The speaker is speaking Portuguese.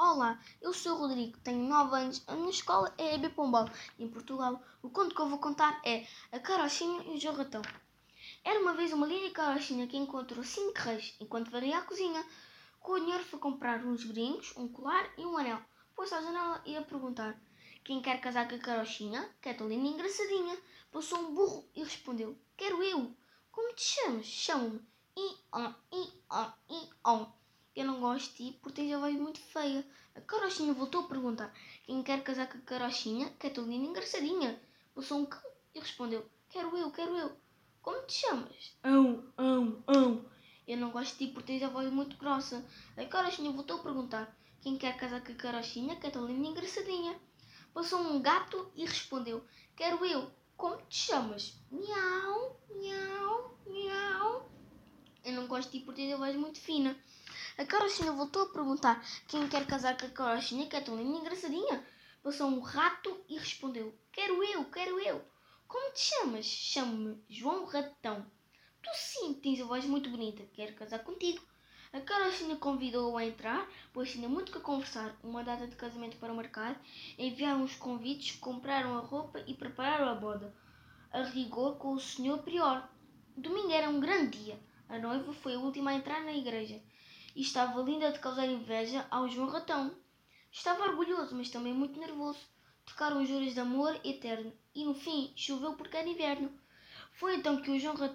Olá, eu sou o Rodrigo, tenho 9 anos, a minha escola é EB Pombal, em Portugal. O conto que eu vou contar é A Carochinha e o Jorratão. Era uma vez uma linda carochinha que encontrou cinco reis enquanto varia a cozinha. Com o dinheiro foi comprar uns brincos, um colar e um anel. Pôs-se à janela e ia perguntar quem quer casar com a carochinha, que é tão linda e engraçadinha. Passou um burro e respondeu, quero eu. Como te chamas? Chamo-me. I-on, i-on, i-on. Eu não gosto de ti porque tens a voz muito feia. A carochinha voltou a perguntar quem quer casar com a carochinha, e engraçadinha. Passou um cão e respondeu, quero eu, quero eu. Como te chamas? Ão, ão, ão. Eu não gosto de ti porque tens a voz muito grossa. A carochinha voltou a perguntar quem quer casar com a carochinha, e engraçadinha. Passou um gato e respondeu, quero eu. Como te chamas? Miau, miau. Eu não gosto de ti porque tens a voz muito fina. A carochinha voltou a perguntar quem quer casar com a carochinha, que é tão linda e engraçadinha. Passou um rato e respondeu, quero eu, quero eu. Como te chamas? Chamo-me João Ratão. Tu sim tens a voz muito bonita, quero casar contigo. A carochinha convidou-o a entrar, pois tinha muito que conversar, uma data de casamento para marcar, enviaram os convites, compraram a roupa e prepararam a boda. A rigor com o senhor prior. Domingo era um grande dia. A noiva foi a última a entrar na igreja e estava linda de causar inveja ao João Ratão. Estava orgulhoso, mas também muito nervoso. Tocaram juras de amor eterno e no fim choveu porque era inverno. Foi então que o João Ratão